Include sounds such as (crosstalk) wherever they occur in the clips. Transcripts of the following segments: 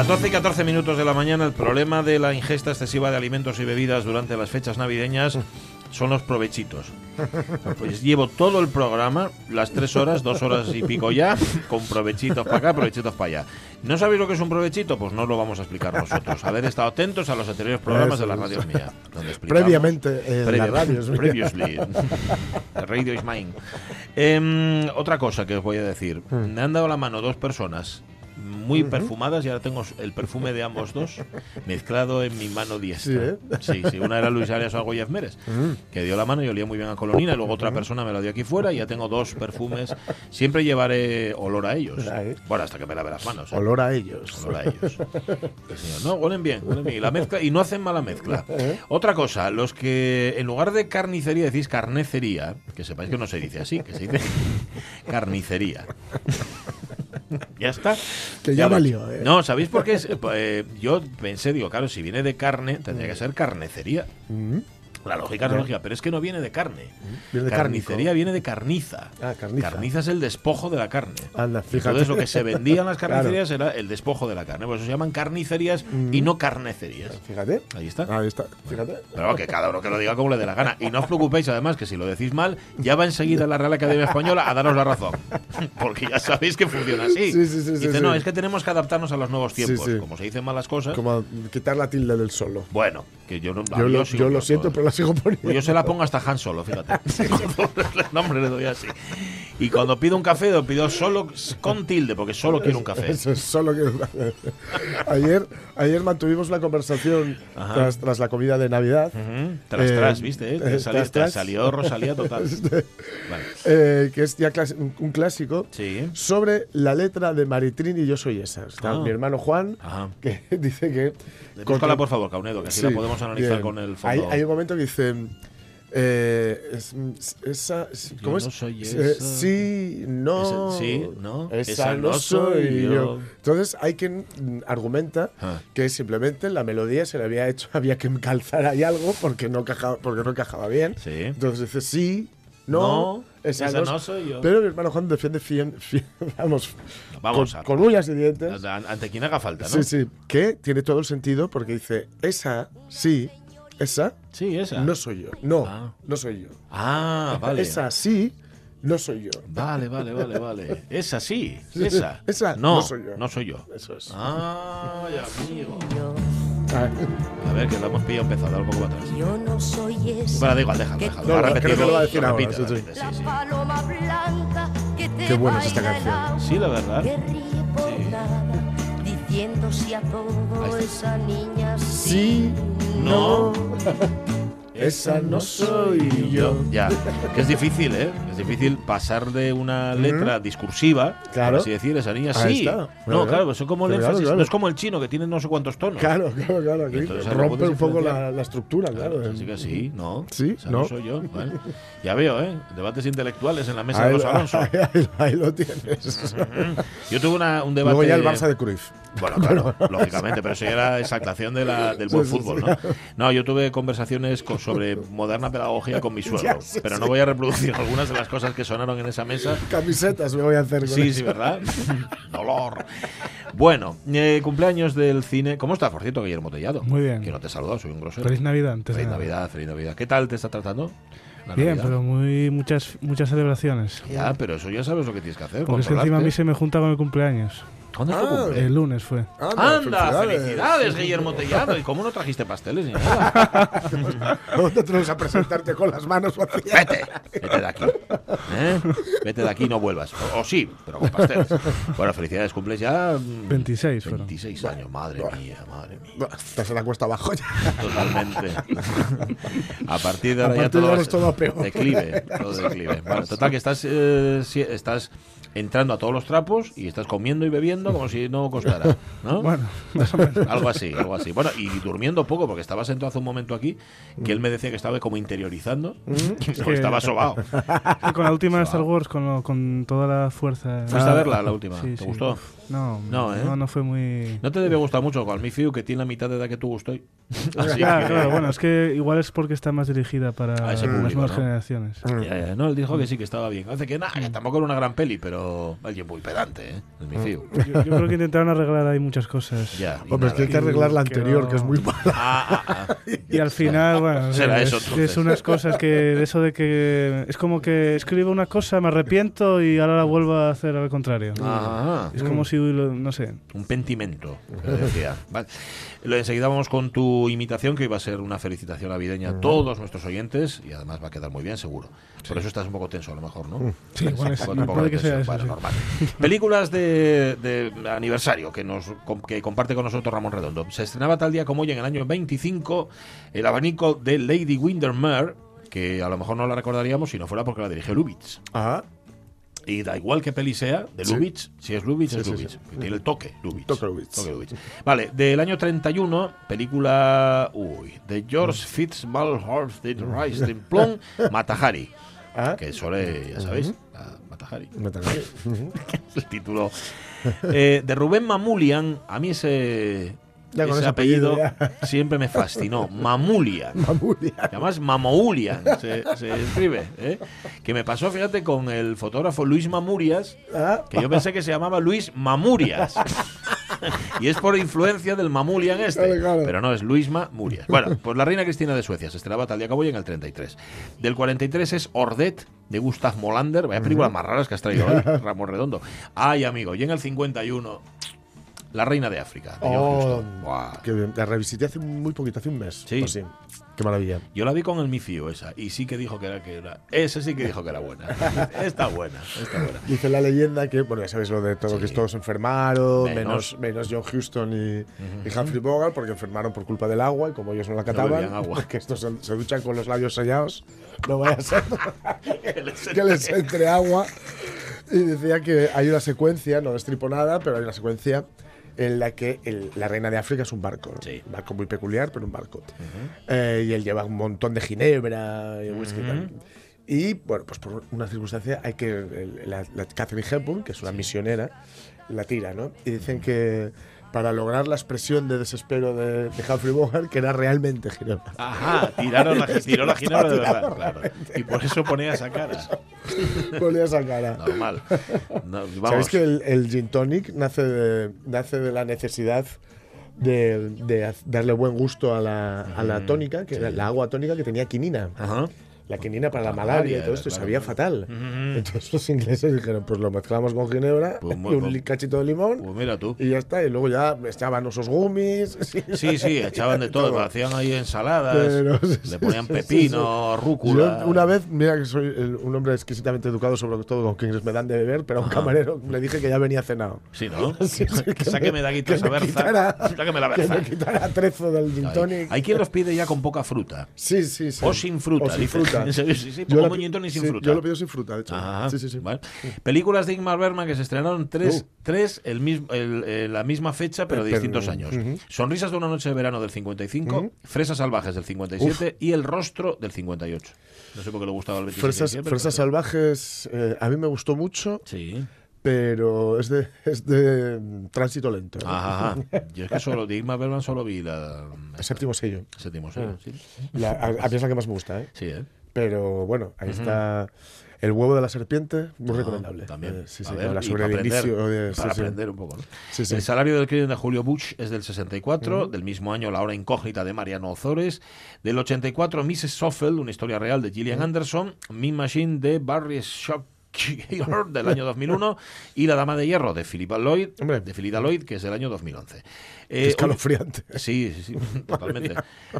Las 12 y 14 minutos de la mañana, el problema de la ingesta excesiva de alimentos y bebidas durante las fechas navideñas son los provechitos. Pues llevo todo el programa, las tres horas, dos horas y pico ya, con provechitos para acá, provechitos para allá. ¿No sabéis lo que es un provechito? Pues no lo vamos a explicar nosotros. Haber estado atentos a los anteriores programas de la radio mía. Donde Previamente en la radio. Previously. Radio is mine. Em, otra cosa que os voy a decir. Hmm. Me han dado la mano dos personas muy perfumadas y ahora tengo el perfume de ambos dos (laughs) mezclado en mi mano diestra. Sí, ¿eh? sí, sí, una era Luis Arias o Goyez Mérez, que dio la mano y olía muy bien a colonina, y luego otra persona me la dio aquí fuera y ya tengo dos perfumes. Siempre llevaré olor a ellos. Ahí. Bueno, hasta que me lave las manos. ¿eh? Olor a ellos. Olor a ellos. (laughs) No, huelen bien, huelen bien. Y la mezcla, y no hacen mala mezcla. Otra cosa, los que en lugar de carnicería decís carnecería, que sepáis que no se dice así, que se dice (laughs) carnicería. Ya está. Que ya valió, ¿eh? No, ¿sabéis por qué? es? Eh, yo pensé, digo, claro, si viene de carne, tendría que ser carnecería. Mm. La lógica es lógica, pero es que no viene de carne. Viene de Carnicería cárnico. viene de carniza. Ah, carniza. es el despojo de la carne. Anda. Entonces lo que se vendía en las (laughs) Claro. carnicerías era el despojo de la carne. Por eso se llaman carnicerías y no carnecerías. Fíjate. Ahí está. Ahí está. Fíjate. Pero que cada uno que lo diga como le dé la gana. Y no os preocupéis, además, que si lo decís mal, ya va enseguida la Real Academia Española a daros la razón. (laughs) Porque ya sabéis que funciona así. Sí, sí, sí, Dice, no, es que tenemos que adaptarnos a los nuevos tiempos. Como se dicen malas cosas. Como quitar la tilde del solo. Bueno, que yo no. Yo, lo, yo siento, pero la sigo poniendo. Pues yo se la pongo hasta Han Solo, fíjate. (laughs) el (laughs) nombre le doy así. Y cuando pido un café, lo pido solo con tilde, porque solo quiero un café. Eso es solo que. ayer, ayer mantuvimos una conversación tras, tras la comida de Navidad. Tras, Eh, tras, ¿viste? eh? Te, tras, te salió Rosalía total. (laughs) Vale. eh, que es ya un, un clásico. Sí. Sobre la letra de Maritrín y yo soy esa. Está Ah. mi hermano Juan, Ajá. que dice que. Búscala, por favor, Caunedo, que así la Analizar bien. con el fondo. hay un momento que dice. eh, es- esa, ¿Cómo Yo es? no soy Eh, esa. sí, no. Ese- sí, no, Esa, esa no no soy yo. yo. Entonces hay quien argumenta Ah. que simplemente la melodía se le había hecho, (laughs) había que calzar ahí algo porque no encajaba, porque no encajaba bien. Sí. Entonces dice sí, no, No, esa, no, soy yo. Pero mi hermano Juan defiende fien- fien- (laughs) vamos, Vamos con, a- con uñas y dientes. Ante quien haga falta, ¿no? Sí, sí, que tiene todo el sentido porque dice, esa, sí, esa, Sí, esa. no soy yo. No, Ah. no soy yo. Ah, vale. Esa, sí, no soy yo. Vale, vale, vale, vale. Esa sí, (laughs) esa. Esa no, no soy yo. No soy yo. Eso es. Ah, ya, amigo. A ver, que lo hemos pillado empezado, dar un poco para atrás. Yo no soy esa. Bueno, da igual, déjalo, déjalo. No, a no, creo repetirlo, que lo va a decir ahora, repite, sí, sí. sí, sí. Qué buena es esta canción. Sí, la verdad. Sí. nada, diciéndose a Ahí todo está. esa niña sí, No. (laughs) no. Esa no soy yo. Ya, que es difícil, ¿eh? Es difícil pasar de una letra discursiva, Claro. así decir, esa niña Ahí sí. está. No, Claro. claro, eso como el énfasis. claro. No es como el chino, que tiene no sé cuántos tonos. Claro, claro, claro. Entonces, rompe un poco la, la estructura, claro. Así que sí, no. Sí, esa no. soy yo. Bueno, ya veo, ¿eh? Debates intelectuales en la mesa de (laughs) Ahí, los Alonso. ahí- ahí- ahí lo tienes. Yo tuve una- un debate. Luego ya el Barça de Cruyff. Bueno, claro, (laughs) lógicamente, pero eso ya era exaltación de la, del buen Sí, fútbol. ¿no? No, yo tuve conversaciones con- sobre moderna pedagogía con mi (laughs) suegro, sé, pero no voy a reproducir algunas de las cosas que sonaron en esa mesa. Camisetas me voy a hacer con Sí, eso. sí, ¿verdad? (laughs) Dolor. Bueno, eh, cumpleaños del cine. ¿Cómo estás, por cierto, Guillermo Tellado? Muy bien. Que no te he saludado, soy un grosero. Feliz Navidad antes Feliz nada. Navidad, feliz Navidad. ¿Qué tal te está tratando? Bien, Navidad? pero muy muchas muchas celebraciones. Ya, pero eso ya sabes lo que tienes que hacer. Porque es que encima a mí se me junta con el cumpleaños. ¿Cuándo Ah, cumple? El lunes fue. ¡Anda! ¡Felicidades, Guillermo Tellado! ¿Y cómo no trajiste pasteles ni nada? (laughs) ¿Dónde te vas a presentarte con las manos vacías? Vete, vete de aquí. ¿eh? Vete de aquí y no vuelvas. O, o sí, pero con pasteles. Bueno, felicidades, cumples ya. mm, 26 fueron. 26 años, madre mía, madre mía. Estás en la cuesta abajo ya. Totalmente. A partir de A ahora ya partir de todo, ahora es todo a peor. declive, todo declive. Bueno, total que estás, eh, si- estás entrando a todos los trapos y estás comiendo y bebiendo como si no costara, (laughs) ¿no? Bueno, más o menos. Algo así, algo así. Bueno, y durmiendo poco, porque estaba sentado hace un momento aquí, que él me decía que estaba como interiorizando, (laughs) que que- estaba sobado. Con la última de Star Wars, con, lo- con toda la fuerza. ¿Fuiste a verla, la última? Sí, ¿Te sí. gustó? No, No, ¿eh? no, no fue muy. No te debe gustar mucho con mi Fiu, que tiene la mitad de edad que tú gustó. (laughs) Así Claro, que- claro, bueno, es que igual es porque está más dirigida para las nuevas ¿no? generaciones. Ya, ya. No, él dijo que sí, que estaba bien. Hace que nada, que tampoco era una gran peli, pero alguien muy pedante, ¿eh? Es mi Fiu. Yo, yo creo que intentaron arreglar ahí muchas cosas. Ya. y Hombre, es que hay que arreglar la Que anterior, no- que es muy mala. Ah, ah, ah. Y al final, bueno, Será es, eso, entonces. es unas cosas que, de eso de que es como que escribo una cosa, me arrepiento y ahora la vuelvo a hacer al contrario. Ajá. Es como si, lo- no sé, Un pentimento, que decía. Vale. Lo- Enseguida vamos con tu imitación, que iba a ser una felicitación navideña a todos nuestros oyentes y además va a quedar muy bien, seguro. Por eso estás un poco tenso, a lo mejor, ¿no? Sí, igual es- puede que sea eso, normal. Películas de, de aniversario que nos que comparte con nosotros Ramón Redondo. Se estrenaba tal día como hoy, en el año 25, el abanico de Lady Windermere, que a lo mejor no la recordaríamos si no fuera porque la dirigió Lubitsch. Ah, Y da igual que peli sea, de Sí. Lubitsch, si es Lubitsch, Sí, es Lubitsch. sí. Tiene el toque Lubitsch. Toque Lubitsch. Toque Lubitsch. Vale, del año 31, película uy, de George Fitzgerald de Rice de Plum, (laughs) Matahari. ah. Que suele, ya sabéis, la Matahari. Me toca. Ujú. el título. Eh, de Rubén Mamulian, a mí ese, Ya con ese apellido, siempre me fascinó. (laughs) Mamulian. Mamulia. Además, Mamoulian se, se escribe. ¿eh? Que me pasó, fíjate, con el fotógrafo Luis Mamurias, Ah, que yo pensé que se llamaba Luis Mamurias. (laughs) y es por influencia del Mamulian este. Claro, claro. Pero no, es Luis Mamurias. Bueno, pues la reina Cristina de Suecia se estrenaba tal día como hoy en el 33. Del 43 es Ordet, de Gustav Molander. Vaya películas más raras que has traído hoy, (laughs) Ramón Redondo. Ay, amigo. Y en el 51, La reina de África, de John Oh. Buah. que bien. La revisité hace muy poquito, hace un mes. Sí. así. Qué maravilla. Yo la vi con el Mifio esa y sí que dijo que era que era ese sí que dijo que era buena. (laughs) Está buena, está buena. Dice la leyenda que, bueno, ya sabéis lo de todo, Sí. que todos enfermaron, Menos. menos, menos John Houston y, y Humphrey Bogart, porque enfermaron por culpa del agua y como ellos no la cataban, bebían agua. (laughs) que estos se, se duchan con los labios sellados, no vaya a ser (laughs) Que les que les entre agua. Y decía que hay una secuencia, no destripo nada, pero hay una secuencia en la que el- la reina de África es un barco. Sí. Un barco muy peculiar, pero un barco. Eh, y él lleva un montón de ginebra y whisky. y bueno, pues por una circunstancia hay que. el- la, la Catherine Hepburn, que es una misionera, la tira, ¿no? Y dicen que para lograr la expresión de desespero de, de Humphrey Bogart, que era realmente ginebra. Ajá, tiraron la, (laughs) tiró la ginebra de verdad, claro. Y por eso ponía esa cara. Ponía esa cara. Normal. No, vamos. ¿Sabéis que el, el gin tonic nace de, nace de la necesidad de, darle buen gusto a la, a la tónica, que era la agua tónica que tenía quinina? Ajá. La quinina para la La malaria y todo esto, y sabía fatal. Entonces los ingleses dijeron, pues lo mezclamos con ginebra Pues y un pues- cachito de limón Pues mira tú. y ya está. Y luego ya echaban esos gummies. (laughs) Sí, sí, echaban de (laughs) todo, hacían ahí ensaladas, Pero, (laughs) sí, le ponían sí, sí, pepino, rúcula. Yo una vez, mira que soy un hombre exquisitamente educado, sobre todo con quienes me dan de beber, pero a un camarero le dije que ya venía cenado. Sí, ¿no? Sí, sí, que Sáqueme de aquí que esa me berza. quitara- Sáqueme la Que berza. me quitara trezo del gin Hay, tonic. hay quien los pide ya con poca fruta. Sí, sí, sí. O sin fruta, O sin dice. Fruta. En serio, sí, sí, Yo la tonic sin fruta. Yo lo pido sin fruta, de hecho. Ajá. Vale. Películas de Ingmar Bergman que se estrenaron tres, Uh. tres el mismo, el- eh, la misma fecha, pero de Pero- distintos años. Sonrisas de una noche de verano del 55, Ujú. Fresas salvajes del 57 y El rostro del 58. No sé por qué le gustaba el 27 de Fresas, diciembre, Fresas pero- salvajes, eh, a mí me gustó mucho, Sí. pero es de, es de mm, tránsito lento. ¿eh? Ajá. (laughs) Yo es que solo de Ingmar Bergman solo vi la El séptimo sello. séptimo sello, sí. La- a, a mí es la que más me gusta, ¿eh? Sí, ¿eh? Pero bueno, ahí está El huevo de la serpiente, muy recomendable. Ah, También. Eh, sí, sí, ver, habla sobre el aprender, inicio de. para sí. aprender un poco. ¿no? Sí, sí. El salario del crimen de Julio Bush es del 64, del mismo año La hora incógnita de Mariano Ozores, del 84 Mrs. Soffel, una historia real de Gillian Anderson, Mean Machine de Barry Shop del año (laughs) 2001 y La Dama de Hierro de Philippa Lloyd, Hombre. de Philippa Lloyd, que es del año 2011. Eh, escalofriante. Sí, sí, sí, (laughs) (laughs) totalmente.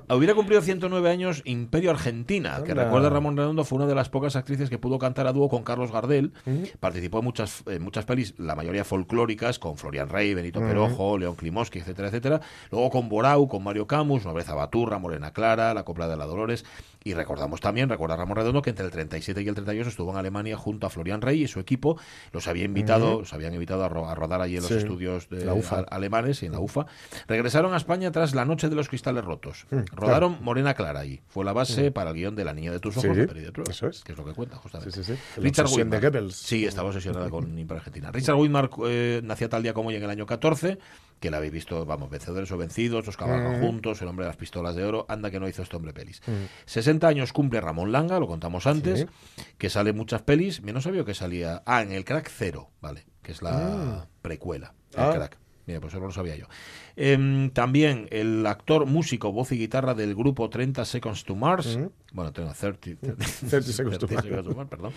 Hubiera cumplido 109 años Imperio Argentina, que recuerda Ramón Redondo, fue una de las pocas actrices que pudo cantar a dúo con Carlos Gardel. Participó en muchas, en muchas pelis, la mayoría folclóricas, con Florian Rey, Benito Perojo, León Klimoski, etcétera, etcétera. Luego con Borau, con Mario Camus, Nobreza Baturra, Morena Clara, La Copla de la Dolores. Y recordamos también, recuerda Ramón Redondo, que entre el 37 y el 38 estuvo en Alemania junto a Florian Rey y su equipo. Los había invitado, los habían invitado a, ro- a rodar allí en los Sí. estudios de La UFA. alemanes y en la UFA. Regresaron a España tras La Noche de los Cristales Rotos. Rodaron Morena Clara ahí. Fue la base para el guion de La Niña de tus ojos, Sí, de Peri de Trueba, eso es. que es lo que cuenta, justamente. Sí, sí, sí. La Richard Widmark. Goebbels. Sí, estaba obsesionada (laughs) con Argentina. Richard Widmark eh, nacía tal día como hoy en el año 14, que la habéis visto, vamos, Vencedores o Vencidos, Los Cabalgan Juntos, El Hombre de las Pistolas de Oro, anda que no hizo este hombre pelis. 60 años cumple Ramón Langa, lo contamos antes, que sale muchas pelis. Yo no sabía que salía. Ah, en el Crack Cero, vale, que es la precuela. El Ah. Crack. Mira, pues eso no lo sabía yo. Em, también el actor, músico, voz y guitarra del grupo 30 Seconds to Mars. Bueno, tengo 30, 30 Seconds to Mars. perdón.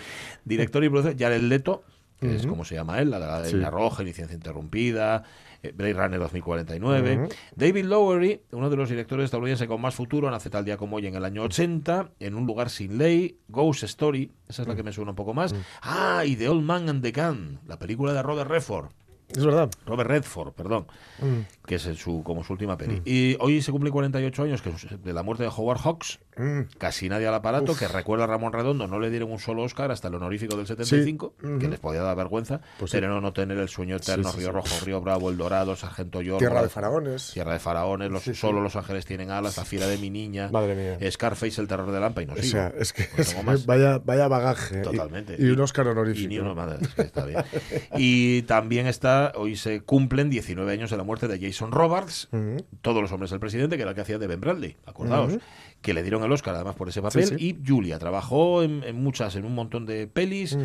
Director y productor, Jared Leto, que es como se llama él, la de la Sí. Línea Roja, Licencia Interrumpida, Blade Runner 2049. David Lowery, uno de los directores estadounidenses con más futuro, nace tal día como hoy en el año 80, en un lugar sin ley, Ghost Story, esa es la que me suena un poco más. Ah, y The Old Man and the Gun, la película de Robert Redford. Es verdad. Robert Redford, perdón, Mm. que es su, como su última peli. Y hoy se cumple 48 años que de la muerte de Howard Hawks, Mm. casi nadie al aparato, que recuerda a Ramón Redondo, no le dieron un solo Oscar hasta el honorífico del 75, que les podía dar vergüenza, Pues sí. pero no, no tener el sueño eterno, Sí, sí, Río sí. Rojo, Río Bravo, El Dorado, Sargento York, Tierra de faraones. Tierra de Faraones, los, Sí, sí. solo Los Ángeles tienen alas, La Fiera de mi niña, Madre mía. Scarface, El Terror de Lampa y no O sea, es que vaya, vaya bagaje. Y- Totalmente. Y, un Oscar honorífico. Y ni uno más, es que está bien. Y también está, hoy se cumplen 19 años de la muerte de Jason Robards, Mm. Todos los hombres del presidente, que era el que hacía de Ben Bradley, acordaos, que le dieron el Oscar además por ese papel. Sí, sí. Y Julia trabajó en, en muchas, en un montón de pelis.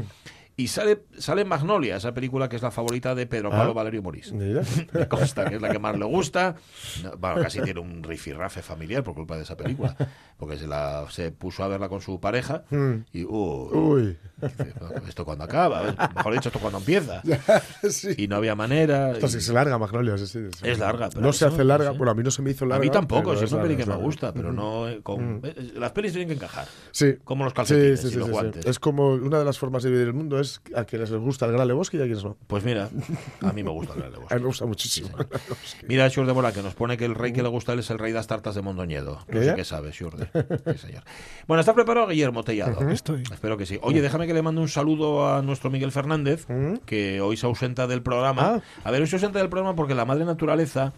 Y sale, sale Magnolia, esa película que es la favorita de Pedro Ah. Pablo Valerio Morís. (laughs) Me consta que es la que más le gusta. No, bueno, casi tiene un rifirrafe familiar por culpa de esa película. Porque se, la, se puso a verla con su pareja Mm. y, uh, Uy. dice, ¿esto cuando acaba? Mejor dicho, ¿esto cuando empieza? (laughs) sí. Y no había manera. Esto sí se larga, Magnolia. sí, sí. Es larga, pero no a se hace larga. no sé. Bueno, a mí no se me hizo a larga. mí tampoco, si es una peli larga, que me larga. gusta, pero no eh, con... eh, Las pelis tienen que encajar. Sí. Como los calcetines y los guantes. Es como una de las formas de vivir el mundo es a quienes les gusta el Gran Lebowski y a quienes no. Pues mira, a mí me gusta el (laughs) A mí me gusta muchísimo. Mira, Xurde Bora, que nos pone que el rey que le gusta a él es el rey de las tartas de Mondoñedo. No ¿Qué? sé qué sabe, Xurde. Sí, señor. Bueno, ¿estás preparado, Guillermo Tellado? Estoy. Espero que sí. Oye, déjame que le mande un saludo a nuestro Miguel Fernández, que hoy se ausenta del programa. Ah. A ver, hoy se ausenta del programa porque la madre naturaleza,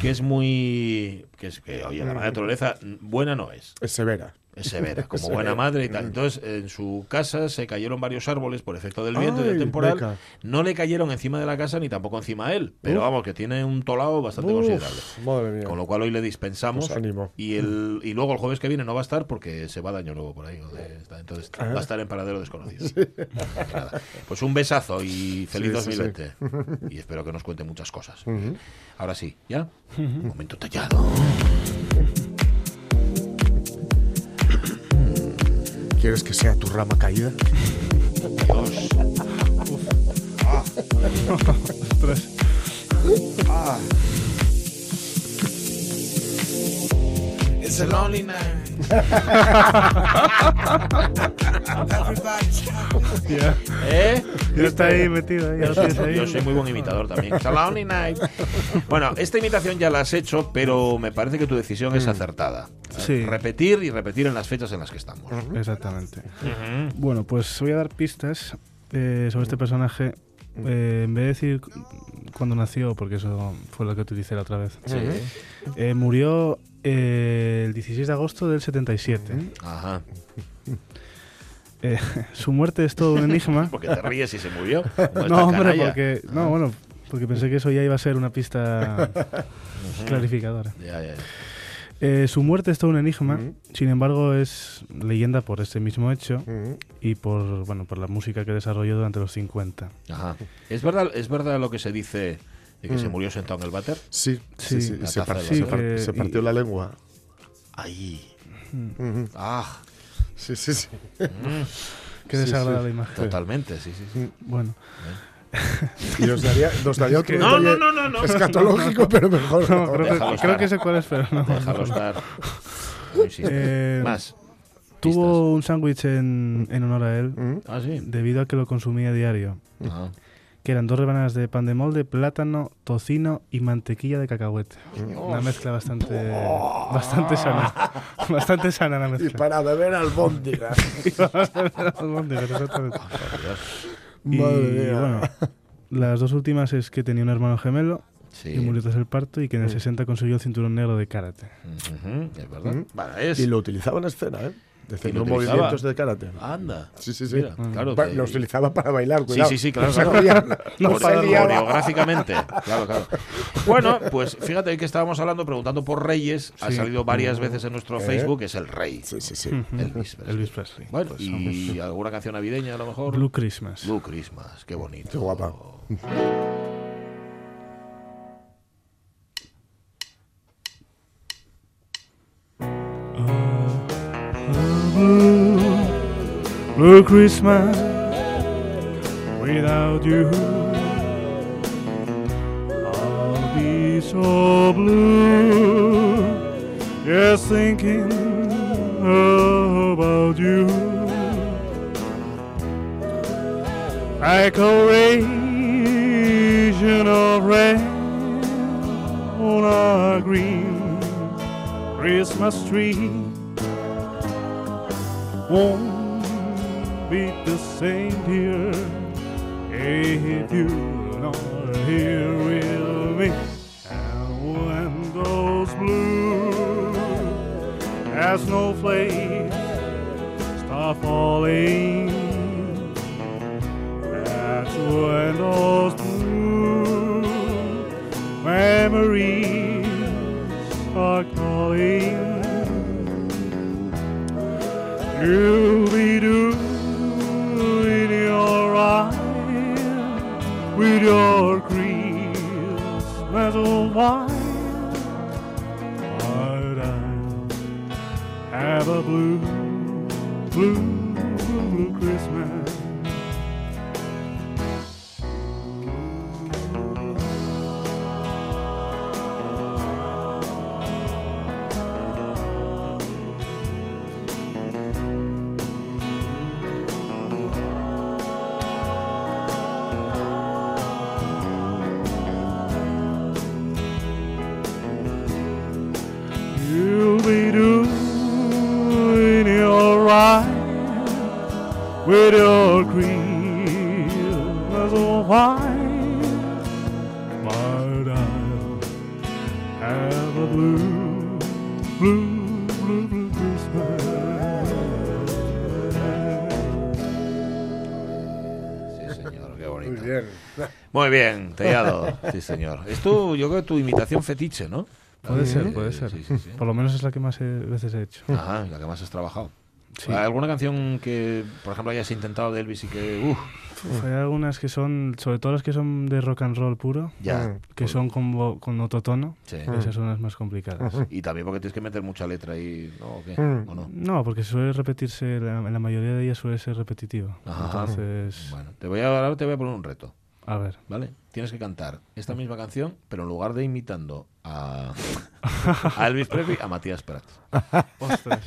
que es muy... que es que, oye, la madre naturaleza mm, buena no es. Es severa. Es severa, (laughs) como buena madre y tal. Entonces, en su casa se cayeron varios árboles por efecto del viento y del temporal. beca. No le cayeron encima de la casa ni tampoco encima de él. Pero Uf. vamos, que tiene un tolado bastante Uf, considerable. madre mía. Con lo cual hoy le dispensamos. Pues. Y, el, y luego el jueves que viene no va a estar porque se va de año nuevo por ahí. de- entonces Ah. va a estar en paradero desconocido. Nada. Pues un besazo y feliz Sí, sí, sí. 2020. Y espero que nos cuente muchas cosas. Ahora sí, ¿ya? Momento tallado. ¿Quieres que sea tu rama caída? Dios. Ostras. (laughs) It's a lonely night. Ya, ¿Eh? ya está ahí metido. ahí, ya lo tienes ahí. Yo soy muy buen imitador también. It's a lonely night. Bueno, esta imitación ya la has hecho, pero me parece que tu decisión es acertada. Sí. Repetir y repetir en las fechas en las que estamos. Exactamente. Bueno, pues voy a dar pistas eh, sobre este personaje. Eh, en vez de decir cu- cuándo nació, porque eso fue lo que utilicé la otra vez, Sí. eh, murió eh, el 16 de agosto del 77. Ajá. (laughs) Eh, su muerte es todo un enigma. (laughs) Porque te ríes y se murió. (laughs) no, hombre, canalla. porque, no, bueno, porque pensé que eso ya iba a ser una pista clarificadora. Ya, ya, ya. Eh, su muerte es todo un enigma, sin embargo es leyenda por este mismo hecho y por bueno por la música que desarrolló durante los 50. Ajá. ¿Es verdad, ¿Es verdad lo que se dice de que se murió sentado en el váter? Sí, sí, Sí. Se, par- que- partió y- la lengua. Ahí. Ah. Sí, sí, sí. (laughs) Qué Sí, desagradable imagen. Totalmente, sí, sí. sí. Bueno, (laughs) Y nos daría, nos daría otro No, no, no, no, no. escatológico, (laughs) pero mejor no, creo, que, creo que sé cuál es, pero no. Déjalo estar. Eh, Más. Tuvo un sándwich en, en honor a él Mm. Ah, sí. debido a que lo consumía diario. Ah. Que eran dos rebanadas de pan de molde, plátano, tocino y mantequilla de cacahuete. Una mezcla bastante, bastante sana. (laughs) Bastante sana la Y mezcla. para beber albóndigas. (laughs) Exactamente. (laughs) Por Dios. Y Madre mía. bueno, las dos últimas es que tenía un hermano gemelo Sí. y murió tras el parto y que en el Mm. 60 consiguió el cinturón negro de karate. Es verdad. Mm. Bueno, es. Y lo utilizaba en escena, ¿eh? Utilizaba. movimientos de karate. Anda. Sí, sí, sí. Mira, Mm. claro. Que- lo utilizaba para bailar, Sí, cuidado. sí, sí, (laughs) claro, No se claro. liaba. No coreográficamente. (laughs) Claro, claro. Bueno, pues fíjate que estábamos hablando, preguntando por Reyes. Ha Sí. salido varias veces en nuestro ¿Eh? Facebook, es el rey. Sí, sí, sí. Elvis Presley. Elvis Presley. Bueno, Pues, y alguna canción navideña a lo mejor. Blue Christmas. Blue Christmas, qué bonito. Qué guapa. Blue Christmas without you. I'll be so blue, just thinking about you. Like a ration of rain on a green Christmas tree won't be the same here if you're not here with me. And when those blue as snowflakes start falling, with your Christmas wine, but I'll have a blue, blue, blue, blue Christmas. Sí, señor, qué bonito. Muy bien. Muy bien, (laughs) Tellado. Sí, señor. Es tu, yo creo que tu imitación fetiche, ¿no? Puede ser, puede ser. Sí, sí, sí. Por lo menos es la que más he- veces he hecho. Ajá, la que más has trabajado. Sí. ¿Hay ¿Alguna canción que, por ejemplo, hayas intentado de Elvis y que, Uf, hay algunas que son, sobre todo las que son de rock and roll puro, ya? Mm. que son con, con otro tono, Sí. esas son las más complicadas. Y también porque tienes que meter mucha letra ahí, ¿no? ¿O qué? Mm. ¿O no? No, porque suele repetirse, la mayoría de ellas suele ser repetitivo. Ajá. Entonces, Bueno, te voy a, ahora te voy a poner un reto, a ver. ¿vale? Tienes que cantar esta misma canción, pero en lugar de imitando a, (laughs) a Elvis Presley, a Matías Prats. (laughs) Ostras.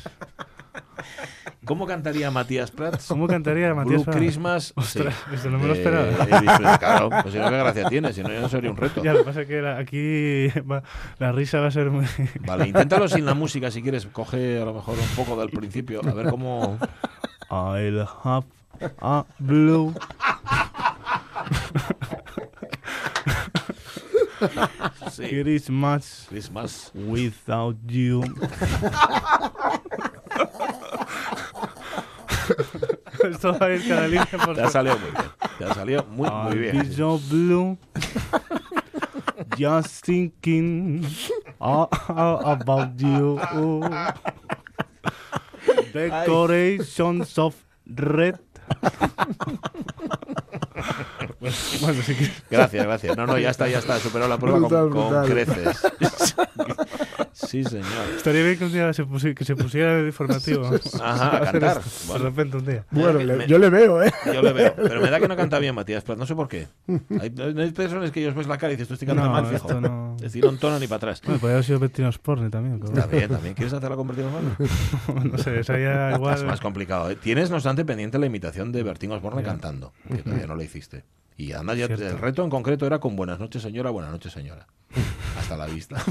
¿Cómo cantaría Matías Prats? ¿Cómo cantaría Matías Prats? Christmas. Ostras, sí. esto no me lo De esperaba. Presley. Claro, pues si no, qué gracia tiene, si no, ya no sería un reto. Ya, lo que pasa es que la- aquí va- la risa va a ser muy... Vale, inténtalo sin la música si quieres. Coge a lo mejor un poco del principio, a ver cómo. I'll have a blue... Sí. Christmas Christmas. without you. Esto va a ir cada línea (laughs) por Te ha salido muy bien. Te ha salido muy, muy bien. so blue. Just thinking a- a- about you. (laughs) Decorations of red. Bueno, sí que. Gracias, gracias. No, no, ya está, ya está. Superado la prueba Brutal, con, creces. Sí, señor. Estaría bien que un día se, pusi- que se pusiera el informativo. Ajá, a (laughs) cantar. Bueno. De repente un día. Bueno, Me- le- me- yo le veo, ¿eh? Yo le veo, (laughs) pero me da que no canta bien Matías Prat, no sé por qué. Hay, hay personas que ellos ves la cara y dices, tú estoy cantando No, mal, fijo. no. Es decir, no entona ni para atrás. Bueno, podría haber sido Bettinos Porne también. cabrón. Está bien, también. ¿Quieres hacerla con Osborne? (laughs) no sé, esa ya Es igual. más complicado. ¿eh? Tienes, no obstante, pendiente la imitación de Bertín Osborne cantando, que todavía no la hiciste. Y anda, ya, el reto en concreto era con Buenas noches, señora, buenas noches, señora. (laughs) Hasta la vista.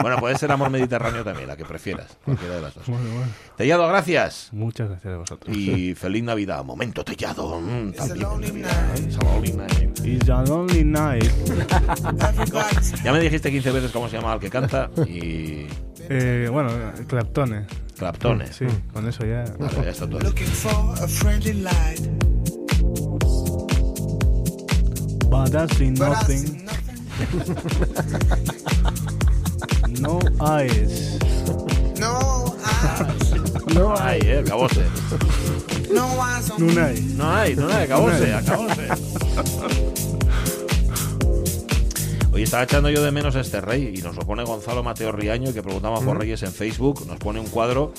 bueno, puede ser Amor Mediterráneo también, la que prefieras. Cualquiera de las dos. Bueno, bueno. Tellado, gracias. Muchas gracias a vosotros. Y feliz Navidad. Momento, Tellado. Mm, también. It's a lonely night. It's a lonely night. (laughs) Ya me dijiste 15 veces cómo se llama el que canta y Eh, bueno, Claptone. Claptone. Sí, con eso ya. Vale, ya está todo. Looking for a friendly light, But I see nothing. No eyes. No eyes, No hay, eh, acabóse. no eyes. No hay, no hay, acabóse, acabóse. Hoy estaba echando yo de menos a este rey y nos lo pone Gonzalo Mateo Riaño, que preguntamos por Reyes en Facebook. Nos pone un cuadro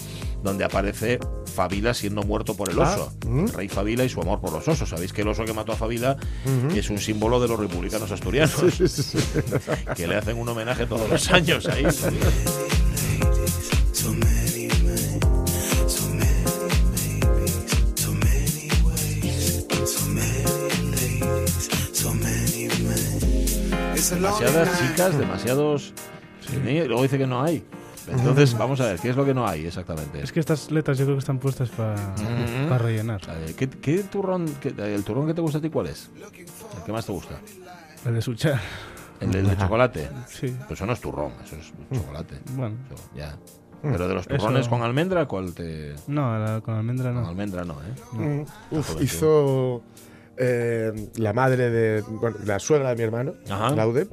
donde aparece Fabila siendo muerto por el oso. El rey Fabila y su amor por los osos. Sabéis que el oso que mató a Fabila es un símbolo de los republicanos (laughs) asturianos, que le hacen un homenaje todos los años ahí. (laughs) Demasiadas chicas, demasiados... Sí, luego dice que no hay. Entonces, vamos a ver, ¿qué es lo que no hay exactamente? Es que estas letras yo creo que están puestas para Ujú. rellenar. ¿Qué, qué turrón, qué- el turrón que te gusta a ti cuál es? ¿El que más te gusta? El de Suchar. ¿El de, el de chocolate? (laughs) Sí. Pues eso no es turrón, eso es chocolate. Bueno. Eso, ya. Pero de los turrones Eso- con almendra, ¿cuál te...? No, la- con almendra Con no. almendra no, ¿eh? Mm, uf, hizo eh, la madre de. Bueno, la suegra de mi hermano, Ajá. Laude,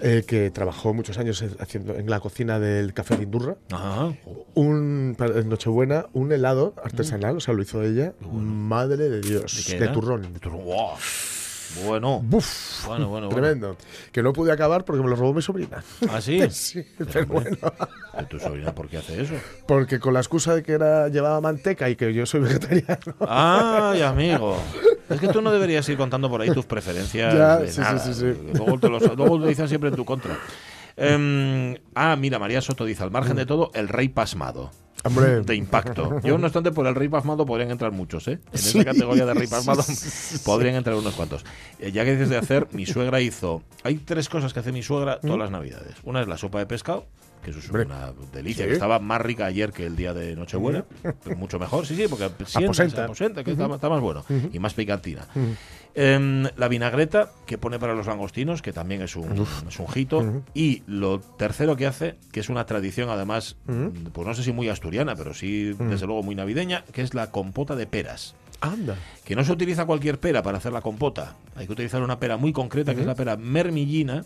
eh, que trabajó muchos años haciendo en la cocina del Café de Indurra. Ajá. Un, en Nochebuena, un helado artesanal, o sea, lo hizo ella. Madre de Dios, ¿De turrón. De turrón. Bueno. Buf, Bueno, bueno, bueno. tremendo. Que no pude acabar porque me lo robó mi sobrina. ¿Ah, sí? (laughs) Sí, pero bueno. ¿De tu sobrina por qué hace eso? Porque con la excusa de que era, llevaba manteca y que yo soy vegetariano. ¡Ay, amigo! (laughs) Es que tú no deberías ir contando por ahí tus preferencias. Ya, de sí, nada. sí, sí, sí. Luego, te lo, luego lo (laughs) dicen siempre en tu contra. Em, ah, mira, María Soto dice, al margen de todo, el rey pasmado. Hombre. (laughs) De impacto. Yo, no obstante, por el rey pasmado podrían entrar muchos, ¿eh? En Sí. esa categoría de rey pasmado (laughs) podrían entrar unos cuantos. Eh, ya que dices de hacer, mi suegra hizo... Hay tres cosas que hace mi suegra todas las navidades. Una es la sopa de pescado, que eso es Hombre. una delicia, Sí. que estaba más rica ayer que el día de Nochebuena. pero Mucho mejor, sí, sí, porque sienta, Aposenta. se aposenta, que está, está más bueno. Y más picantina. Em, la vinagreta que pone para los langostinos, que también es un, es un hito. Y lo tercero que hace, que es una tradición además, pues no sé si muy asturiana, pero sí desde luego muy navideña, que es la compota de peras. Anda. Que no se utiliza cualquier pera para hacer la compota. Hay que utilizar una pera muy concreta, que es la pera mermillina,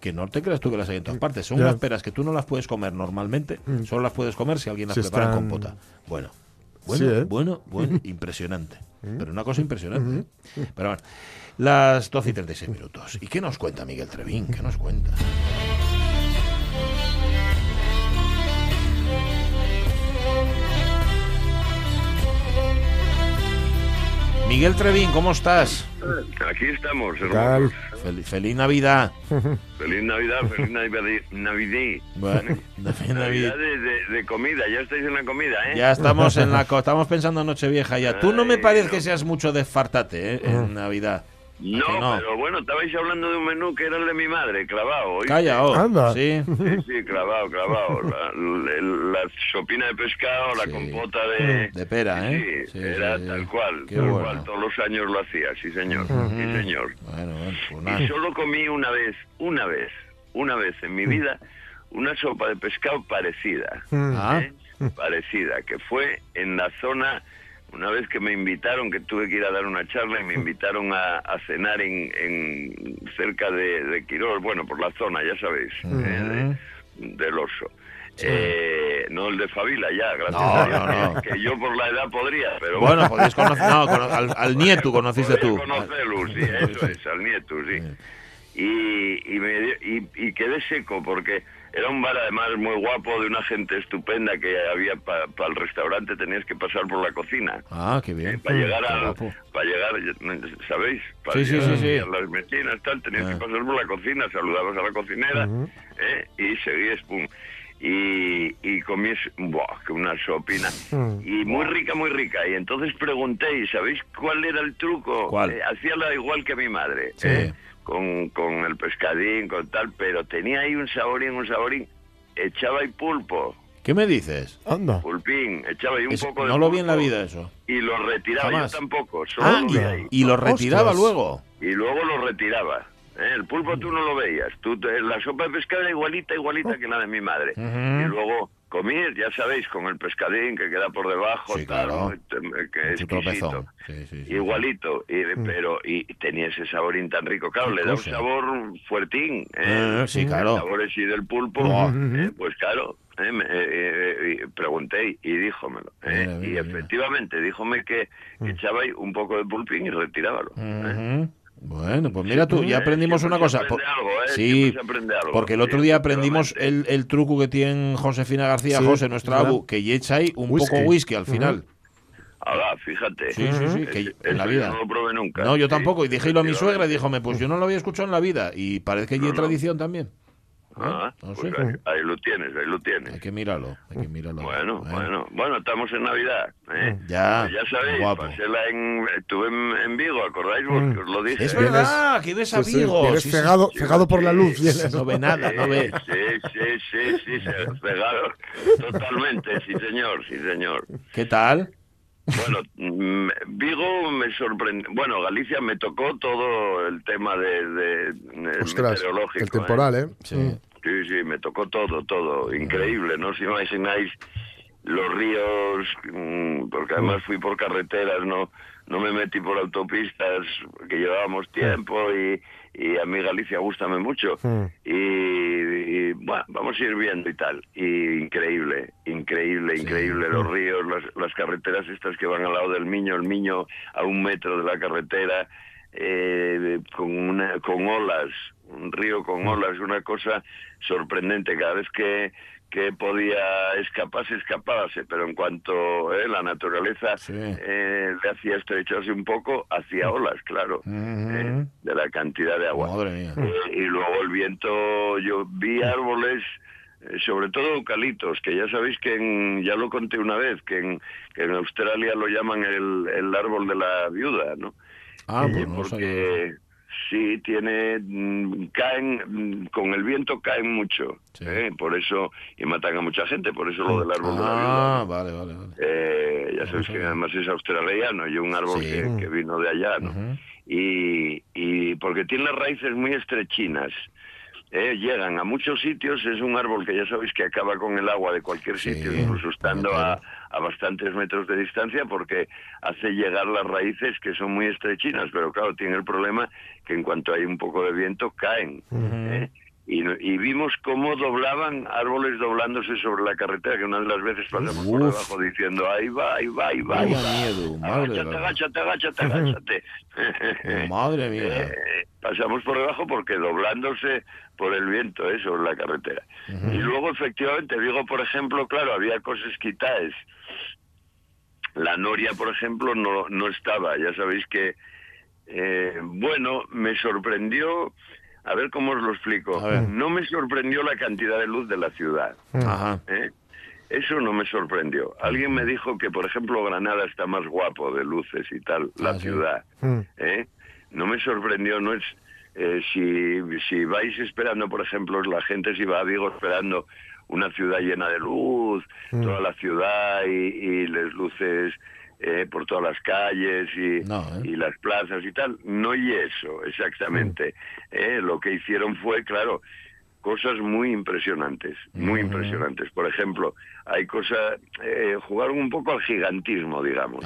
que no te creas tú que las hay en todas partes. Son unas peras que tú no las puedes comer normalmente, solo las puedes comer si alguien las prepara en están- compota. Bueno, bueno, Sí, ¿eh? bueno, bueno, impresionante. Pero una cosa impresionante. Pero bueno, las 12 y 36 minutos. ¿Y qué nos cuenta Miguel Trevín? ¿Qué nos cuenta? Miguel Trevín, ¿cómo estás? Aquí estamos, ¿Qué hermanos. Fel- feliz Navidad. Feliz Navidad, feliz Navidad. Navidad. Bueno, (laughs) Navidad. De, de- de comida, ya estáis en la comida, ¿eh? Ya estamos en la co- estamos pensando en Nochevieja ya. Tú no me Ay, parece no. que seas mucho de fartate ¿eh? en Navidad. ¿A No, pero bueno, estabais hablando de un menú que era el de mi madre, clavado. ¿oíste? Calla, oh. Anda. Sí. Sí, sí, clavado, clavado. (laughs) La, la- la sopina de pescado, la Sí. compota de... De pera, ¿eh? Sí, Sí, era sí, sí. tal cual, Qué tal bueno. cual. Todos los años lo hacía, sí señor, sí señor. Bueno, bueno, pues Y solo comí una vez, una vez, una vez en mi vida, una sopa de pescado parecida. Ah, ¿eh? parecida, que fue en la zona, una vez que me invitaron, que tuve que ir a dar una charla y me (laughs) invitaron a, a cenar en, en cerca de, de Quirós, bueno, por la zona, ya sabéis, eh, de- del oso. Eh, no el de Favila ya, gracias No, a Dios, no, no. que- yo por la edad podría, pero bueno, podéis conocer. No, cono- al, al nieto conociste tú. conocerlo, sí, eso es, al nieto, sí. Y, y, me dio- y, y quedé seco porque Era un bar además muy guapo, de una gente estupenda que había para el restaurante, tenías que pasar por la cocina. Ah, qué bien. Para llegar a, para llegar, ¿sabéis? Para Sí, llegar sí, sí. a las mesinas, tal, tenías Ah. que pasar por la cocina, saludabas a la cocinera ¿eh? y seguías, pum. Y, y comías, buah, que una sopina. Y muy rica, muy rica. Y entonces pregunté, ¿y sabéis cuál era el truco? ¿Cuál? Eh, hacíala igual que mi madre. Sí. Con, con el pescadín, con tal, pero tenía ahí un saborín, un saborín. Echaba ahí pulpo, ¿Qué me dices? Anda. pulpín, echaba ahí un poco de no lo vi en la vida eso. Y lo retiraba, Jamás. yo tampoco, solo Ah, lo vi ahí. y, y lo retiraba Ostras. luego. Y luego lo retiraba. ¿eh? El pulpo tú no lo veías. Tú te- la sopa de pescado era igualita, igualita que la de mi madre. Y luego comías, ya sabéis, con el pescadín que queda por debajo, Sí, tal, claro. eh, que es Mucho tropezón. Sí, sí. Igualito, y, pero y tenía ese saborín tan rico, claro, le da un sabor fuertín. Eh, sí, claro. El sabor así del pulpo, eh, pues claro, eh, me- eh, eh, y pregunté y díjomelo. eh, Mira, y mira, mira. efectivamente, díjome que echaba ahí un poco de pulpín y retirábalo. eh. Bueno, pues mira tú, ya aprendimos siempre una cosa. por- algo, ¿eh? Sí, algo, porque el otro día aprendimos el, el truco que tiene Josefina García Sí, José, nuestra ¿verdad? abu, que y echa ahí un Whisky. poco whisky al final. Ahora, fíjate. Sí, sí, sí, que en la vida. no lo probé nunca. No, yo Sí, tampoco. Y dijelo a mi suegra y díjome, pues yo no lo había escuchado en la vida. Y parece que hay No, no. tradición también. Ah, No pues sé. ahí, ahí lo tienes, ahí lo tienes. Hay que mirarlo, hay que mirarlo. Bueno, bueno, bueno, estamos en Navidad. ¿eh? Ya, Pues ya sabéis, guapo. en, estuve en, en Vigo, ¿acordáis vos que os lo dije? Es Vienes- verdad, que ves a Vigo. vienes Sí, sí, cegado, sí, cegado por la sí. luz. No ve nada, no ve. Sí, sí, sí, sí, se pegado totalmente, sí señor, sí señor. ¿Qué tal? Bueno, mm, Vigo me sorprendió, bueno, Galicia me tocó todo el tema de, de- de Ostras, meteorológico. el temporal, ¿eh? Sí. Sí, sí, me tocó todo, todo. Increíble, ¿no? Si imagináis los ríos, mm, porque además fui por carreteras, no no me metí por autopistas, que llevábamos tiempo y, y a mí Galicia gustame mucho. Y, y, bueno, vamos a ir viendo y tal. Y increíble, increíble, increíble. Los ríos, las, las carreteras estas que van al lado del Miño, el Miño a un metro de la carretera, eh, con, una, con olas, un río con olas, una cosa sorprendente. Cada vez que, que podía escaparse, escapábase, pero en cuanto eh, la naturaleza Sí. eh, le hacía estrecharse un poco, hacía olas, claro, eh, de la cantidad de agua. Madre mía. Eh, y luego el viento, yo vi árboles, eh, sobre todo eucaliptos, que ya sabéis que en- ya lo conté una vez, que en, que en Australia lo llaman el, el árbol de la viuda, ¿no? Ah, pues no porque sí tiene mm, caen mm, con el viento caen mucho Sí. ¿eh? por eso y matan a mucha gente por eso lo del árbol de la Ah, viuda vale, vale, vale. eh, ya sabéis que además es australiano y un árbol Sí. que, que vino de allá no y, y porque tiene las raíces muy estrechinas eh, llegan a muchos sitios, es un árbol que ya sabéis que acaba con el agua de cualquier Sí, sitio, incluso estando a, a bastantes metros de distancia, porque hace llegar las raíces que son muy estrechinas, pero claro, tiene el problema que en cuanto hay un poco de viento caen. ¿eh? Y, y vimos cómo doblaban árboles doblándose sobre la carretera, que una de las veces pasamos por Uf. debajo diciendo, ahí va, ahí va, ahí va. ahí va. miedo, madre Agáchate, agáchate, agáchate, (laughs) agáchate. Madre mía. (laughs) Eh, pasamos por debajo porque doblándose por el viento eh, sobre la carretera. Y luego, efectivamente, digo, por ejemplo, claro, había cosas quitadas. La noria, por ejemplo, no, no estaba. Ya sabéis que, eh, bueno, me sorprendió, a ver cómo os lo explico, no me sorprendió la cantidad de luz de la ciudad. Ajá. ¿eh? Eso no me sorprendió. Alguien me dijo que, por ejemplo, Granada está más guapo de luces y tal, la Ah, ciudad. Mm. ¿eh? No me sorprendió, no es... eh, si, si vais esperando, por ejemplo, la gente si va a Vigo esperando una ciudad llena de luz, toda la ciudad y, y las luces eh, por todas las calles y, No, ¿eh? y las plazas y tal, no y eso exactamente. Eh, Lo que hicieron fue, claro, cosas muy impresionantes, muy impresionantes. Por ejemplo, hay cosas, eh, jugaron un poco al gigantismo, digamos.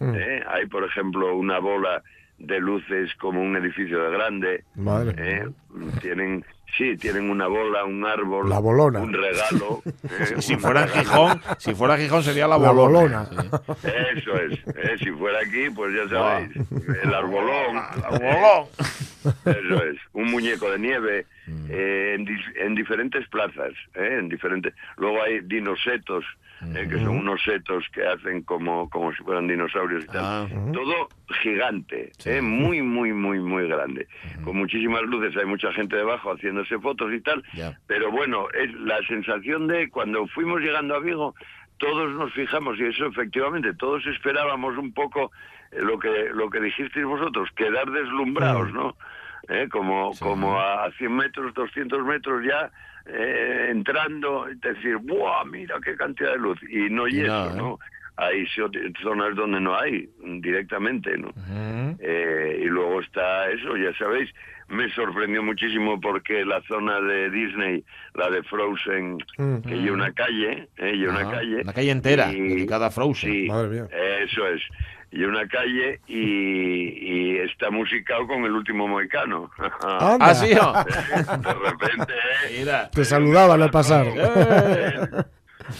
¿eh? Hay, por ejemplo, una bola de luces como un edificio de grande. Madre. ¿eh? Tienen, sí, tienen una bola, un árbol, La bolona. un regalo. (laughs) ¿eh? Si Un fuera en regalo. Gijón, si fuera en Gijón sería la La bolona. bolona. Sí. Eso es. ¿eh? Si fuera aquí, pues ya sabéis, el arbolón. (laughs) La bolón. (laughs) Eso es, un muñeco de nieve Mm. eh, en, en diferentes plazas, ¿eh? en diferentes. Luego hay dinosetos, eh, que son unos setos que hacen como, como si fueran dinosaurios y tal. Ah. Todo gigante, Sí. ¿eh? muy, muy, muy, muy grande. Con muchísimas luces, hay mucha gente debajo haciéndose fotos y tal. Pero bueno, es la sensación de cuando fuimos llegando a Vigo, todos nos fijamos, y eso efectivamente, todos esperábamos un poco eh, lo que lo que dijisteis vosotros, quedar deslumbrados, ¿no? Eh, como, Sí. como a 100 metros, 200 metros ya eh, entrando, y decir, ¡buah! Mira qué cantidad de luz. Y no y eso. ¿no? Hay zo- zonas donde no hay directamente, ¿no? Eh, y luego está eso, ya sabéis, me sorprendió muchísimo porque la zona de Disney, la de Frozen, Mm. que hay una calle, eh, y una Ah, calle. una calle entera, y- dedicada a Frozen. Sí, Madre mía. eso es. Y una calle y, y está musicado con el último moicano. Ah, (laughs) sí, ¿no? de repente, eh, Mira. Te saludaban al pasar. (laughs) Eh,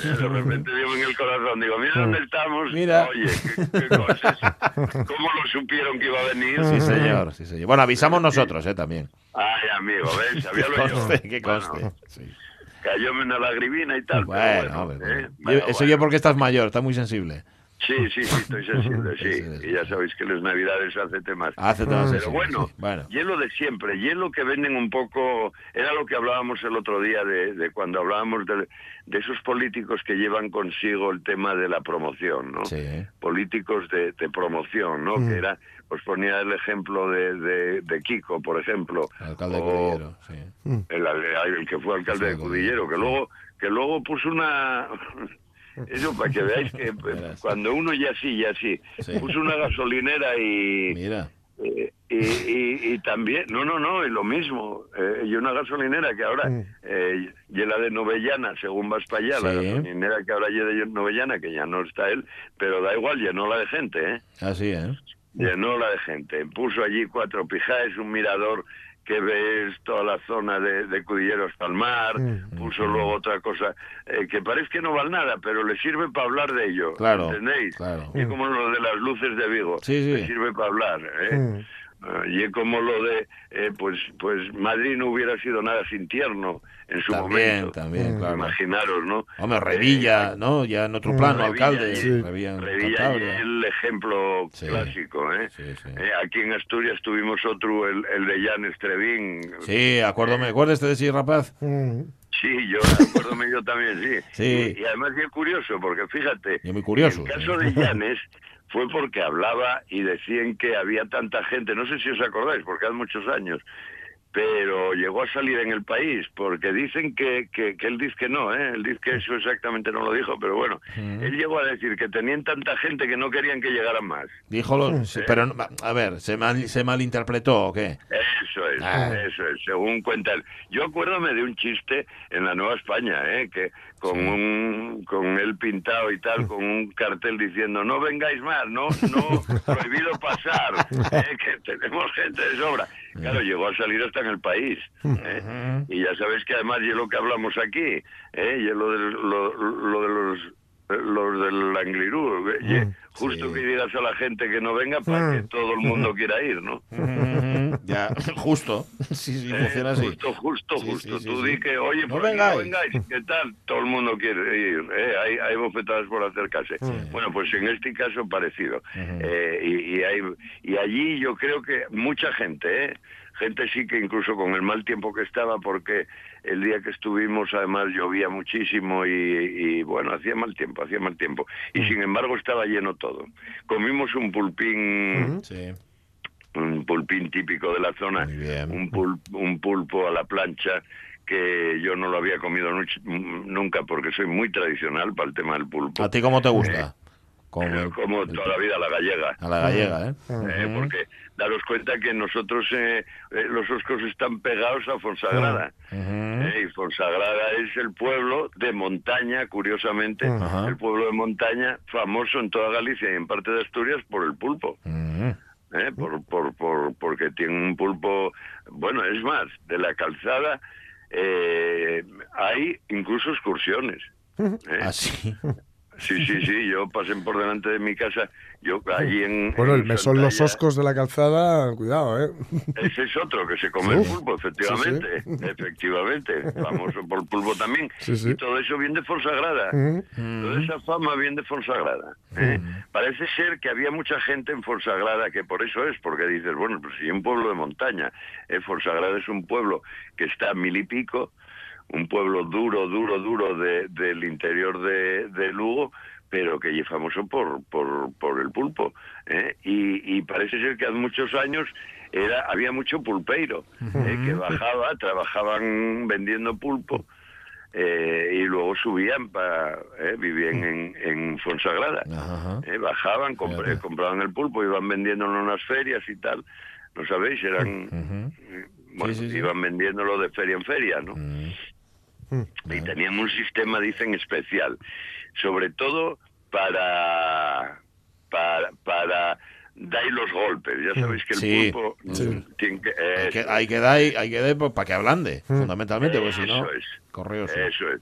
de repente dio en el corazón. Digo, mira dónde estamos. Mira. Oye, qué, qué cosas. (laughs) ¿Cómo lo supieron que iba a venir? Sí, señor, sí, señor. Bueno, avisamos nosotros, ¿eh? También. Ay, amigo, ¿ves? Sabía (laughs) Que lo yo. conste, que Bueno, conste. Sí. cayóme una lagrimina y tal. pero Bueno, bueno, ¿eh? bueno. Bueno, Eso bueno. yo porque estás mayor, estás muy sensible. Sí, sí, sí, estoy (laughs) sensible, sí. Y ya sabéis que las navidades hace temas. Hace temas Pero bueno, sí. Bueno. hielo de siempre, hielo que venden un poco, era lo que hablábamos el otro día de, de cuando hablábamos de, de esos políticos que llevan consigo el tema de la promoción, ¿no? Sí. Políticos de, de promoción, ¿no? Que era, os ponía el ejemplo de, de, de Kiko, por ejemplo. Alcalde de o Cudillero, sí. El, el que fue alcalde de Cudillero, que luego, que luego puso una... Eso para que veáis que (laughs) Verás. cuando uno ya sí, ya sí, Sí. puso una gasolinera y, Mira. eh, y, y- y también, no, no, no, y lo mismo, eh, y una gasolinera que ahora, Mm. eh, y la de Novellana, según vas para allá, la gasolinera que ahora lleva de Novellana, que ya no está él, pero da igual, llenó la de gente, ¿eh? Así, ¿eh? llenó la de gente. Puso allí cuatro pijaes, un mirador que ves toda la zona de, de Cudillero hasta el mar. Puso luego otra cosa eh, que parece que no vale nada, pero le sirve para hablar de ello. Claro, ¿Entendéis? claro. Y como lo de las luces de Vigo. Le sirve para hablar. ¿eh? Mm. Ah, y es como lo de, eh, pues, pues Madrid no hubiera sido nada sin tierno en su También, momento. también, claro. Imaginaros, ¿no? Hombre, Revilla, Eh, ¿no? Ya en otro plano, Revilla alcalde. y- Sí. Revilla Revilla es el ejemplo Sí. clásico, ¿eh? Sí, sí. Eh, aquí en Asturias tuvimos otro, el, el de Jan Estrevín. Sí, acuérdame, ¿acuerdas de ese rapaz? Mm. Sí, yo acuérdome yo también, sí. (laughs) Sí. Y, y además es curioso, porque fíjate, Y muy curioso, en el sí. caso de Llanes (laughs) fue porque hablaba y decían que había tanta gente, no sé si os acordáis, porque hace muchos años, pero llegó a salir en el país, porque dicen que, que, que él dice que no, ¿eh? él dice que eso exactamente no lo dijo, pero bueno, él llegó a decir que tenían tanta gente que no querían que llegaran más. Díjolo, sí, pero no- a ver, ¿se, mal- ¿se malinterpretó o qué? Eso es, Ah. eso es, según cuenta él. Yo acuérdame de un chiste en la Nueva España, ¿eh? que con Sí. un con él pintado y tal, con un cartel diciendo no vengáis más, no, no (laughs) prohibido pasar, ¿eh? que tenemos gente de sobra. Claro, llegó a salir hasta en el país. ¿eh? Y ya sabéis que además y es lo que hablamos aquí, ¿eh? y es lo de, lo, lo de los los del Anglirú, ¿eh? Y justo Sí. que digas a la gente que no venga para que todo el mundo (laughs) quiera ir, ¿no? ya, justo. Sí, sí, Eh, funciona así. Justo, justo, Sí, justo. sí, sí, Tú sí. di que, oye, No vengáis. no vengáis, ¿qué tal? Todo el mundo quiere ir, ¿eh? hay, hay bofetadas por acercarse. Bueno, pues en este caso parecido. Eh, y, y, hay, y allí yo creo que mucha gente, ¿eh? gente sí que incluso con el mal tiempo que estaba, porque el día que estuvimos además llovía muchísimo y, y, bueno, hacía mal tiempo, hacía mal tiempo. Y sin embargo estaba lleno todo. Comimos un pulpín Sí. un pulpín típico de la zona, Muy bien. un, pul- un pulpo a la plancha que yo no lo había comido nunca porque soy muy tradicional para el tema del pulpo. ¿A ti cómo te gusta? (laughs) Como el- toda la vida la gallega. a la gallega, ¿eh? Eh, porque daros cuenta que nosotros eh, eh, los oscos están pegados a Fonsagrada. Eh, y Fonsagrada es el pueblo de montaña curiosamente el pueblo de montaña famoso en toda Galicia y en parte de Asturias por el pulpo. ¿eh? por, por, por, porque tiene un pulpo, bueno, es más, de la calzada eh, hay incluso excursiones. ¿eh? Así. (laughs) Sí, sí, sí, yo pasen por delante de mi casa, yo allí en... Bueno, el mesón Los Oscos de la calzada, cuidado, ¿eh? Ese es otro que se come el pulpo, efectivamente, efectivamente, famoso por pulpo también. Y todo eso viene de Fonsagrada, Ujú. toda esa fama viene de Fonsagrada. ¿eh? Parece ser que había mucha gente en Fonsagrada, que por eso es, porque dices, bueno, pues si es un pueblo de montaña, ¿eh? Fonsagrada es un pueblo que está a mil y pico, un pueblo duro, duro, duro de- del interior de, de Lugo, pero que es famoso por, por, por el pulpo. ¿eh? Y, y parece ser que hace muchos años era había mucho pulpeiro, ¿eh? que bajaba, trabajaban vendiendo pulpo. eh, y luego subían para vivían en, en Fonsagrada eh, bajaban Fíjate. compraban el pulpo iban vendiéndolo en unas ferias y tal no sabéis eran eh, bueno, Sí, sí, sí. iban vendiéndolo de feria en feria no. Y tenían un sistema, dicen, especial, sobre todo para para para dar los golpes. Ya sabéis que el Sí, sí. mm, tiene que, Hay que, hay que dar, hay que dar pues, para que ablande, fundamentalmente, porque si no, eso es. correo sí. Eso es.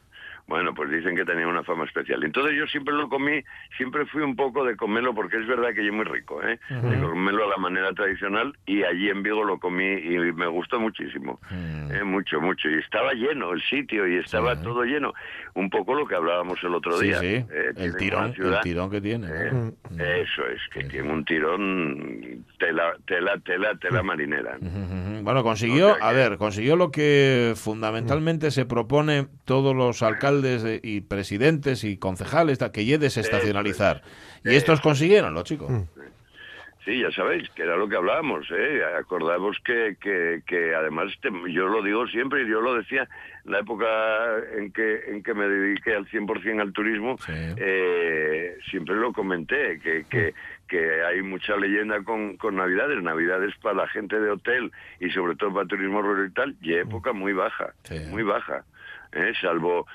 Bueno, pues dicen que tenía una fama especial. Entonces yo siempre lo comí, siempre fui un poco de comerlo porque es verdad que yo muy rico, ¿eh? De comerlo a la manera tradicional y allí en Vigo lo comí y me gustó muchísimo. Mm. ¿eh? Mucho, mucho. Y estaba lleno el sitio y estaba todo lleno. Un poco lo que hablábamos el otro Sí, día. sí, ¿eh? el tirón, ciudad- el tirón que tiene. eh, ¿no? Eso es, que tiene un tirón tela, tela, tela, tela marinera. Ujú, ujú. Bueno, consiguió, a ver, consiguió lo que fundamentalmente se propone todos los alcaldes de- y presidentes y concejales, que lle desestacionalizar. Y estos consiguieron, los chicos. Sí, ya sabéis, que era lo que hablábamos, ¿eh? Acordamos que, que, que además, este- yo lo digo siempre, y yo lo decía en la época en que, en que me dediqué al 100% al turismo, Sí. eh, siempre lo comenté, que, que, que hay mucha leyenda con, con Navidades, Navidades para la gente de hotel y sobre todo para turismo rural y tal, y época muy baja, Sí. muy baja. ¿Eh? salvo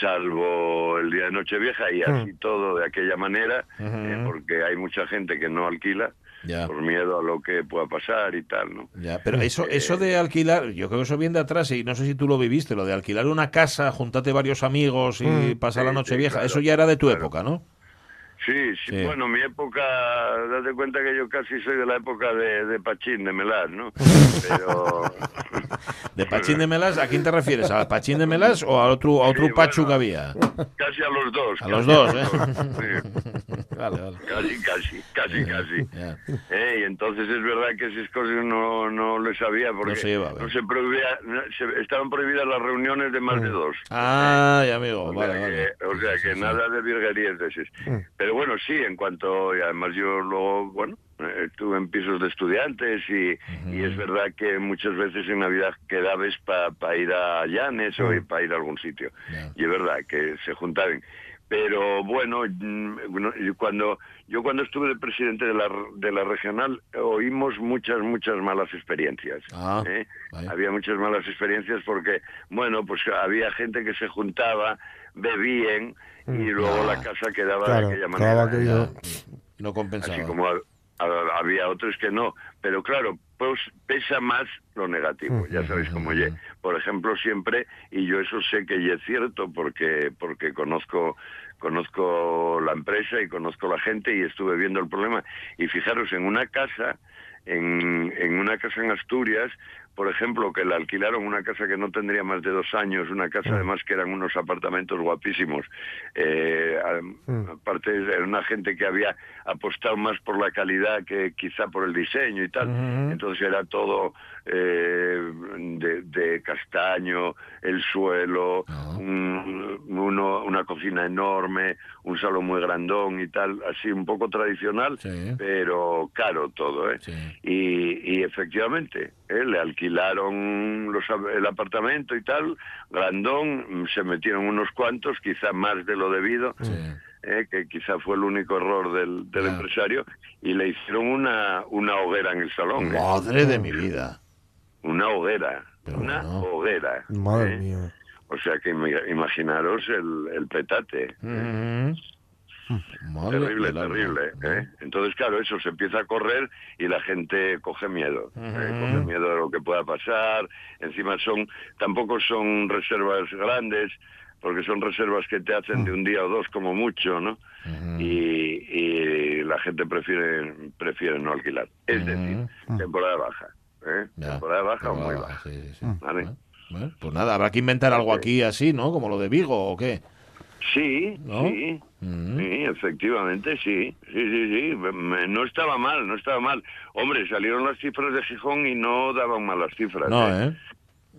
salvo el día de Nochevieja y así todo de aquella manera, eh, porque hay mucha gente que no alquila Ya. por miedo a lo que pueda pasar y tal, ¿no? Ya, pero eso, eso de alquilar, yo creo que eso viene de atrás y no sé si tú lo viviste, lo de alquilar una casa, juntarte varios amigos y pasar la noche sí, vieja, claro, eso ya era de tu claro. época, ¿no? Sí, sí, Sí. bueno, mi época, date cuenta que yo casi soy de la época de, de Pachín, de Melar, ¿no? (laughs) Pero... De Pachín de Melas, ¿a quién te refieres? ¿Al Pachín de Melas o a otro, a otro Sí, Pachu bueno. que había? Casi a los dos. A los dos, ¿eh? Sí, (laughs) Vale, vale. casi, casi, casi, casi. Ya. Eh, y entonces es verdad que esas cosas no, no le sabía porque No se lleva, no se prohibía, no- se- estaban prohibidas las reuniones de más de dos. Ay, amigo, O vale, sea vale. que, o sea Sí, que sí, nada de virguerías de esas. Pero bueno, sí, en cuanto, y además yo luego, bueno, eh, estuve en pisos de estudiantes y, y es verdad que muchas veces en Navidad quedabas para ir a Llanes o para ir a algún sitio. Y es verdad que se juntaban. Pero bueno, mm, bueno, cuando yo cuando estuve de presidente de la, de la regional oímos muchas, muchas malas experiencias. Ah, ¿eh? Había muchas malas experiencias porque, bueno, pues había gente que se juntaba, bebían y luego la casa quedaba Claro, de aquella manera. aquello- No compensaba. Así como ha- ha- había otros que no. Pero claro, pues pesa más lo negativo. Ya sabéis cómo ye. Por ejemplo, siempre, y yo eso sé que ya es cierto porque, porque conozco conozco la empresa y conozco la gente y estuve viendo el problema. Y fijaros, en una casa, en, en una casa en Asturias, por ejemplo, que la alquilaron una casa que no tendría más de dos años, una casa además que eran unos apartamentos guapísimos. Eh, a- aparte era una gente que había apostado más por la calidad que quizá por el diseño y tal. Entonces era todo eh, de, de castaño, el suelo, un- uno- una cocina enorme, un salón muy grandón y tal, así un poco tradicional, Sí. pero caro todo, ¿eh? Sí. Y, y efectivamente, ¿eh? le alquilaron los, a- el apartamento y tal, grandón, mm, se metieron unos cuantos, quizá más de lo debido, Sí. ¿eh? que quizá fue el único error del, empresario, y le hicieron una, una hoguera en el salón. ¿eh? Madre de mi vida. Una hoguera, Pero una hoguera. Madre ¿eh? mía. O sea que ima- imaginaros el, el petate. Ujú. Madre terrible, terrible. ¿eh? Entonces, claro, eso se empieza a correr y la gente coge miedo. ¿eh? Coge miedo de lo que pueda pasar. Encima son, tampoco son reservas grandes. porque son reservas que te hacen de un día o dos como mucho, ¿no? y, y la gente prefiere prefiere no alquilar. Es decir, temporada baja. ¿eh? Ya, Temporada baja o muy baja. sí, sí. ¿vale? Bueno, bueno, pues nada, habrá que inventar algo aquí así, ¿no? Como lo de Vigo o qué. Sí, ¿No? sí, Mm. sí, efectivamente, sí, sí, sí, sí, Me- no estaba mal, no estaba mal. Hombre, salieron las cifras de Gijón y no daban malas cifras. No, ¿eh? ¿eh?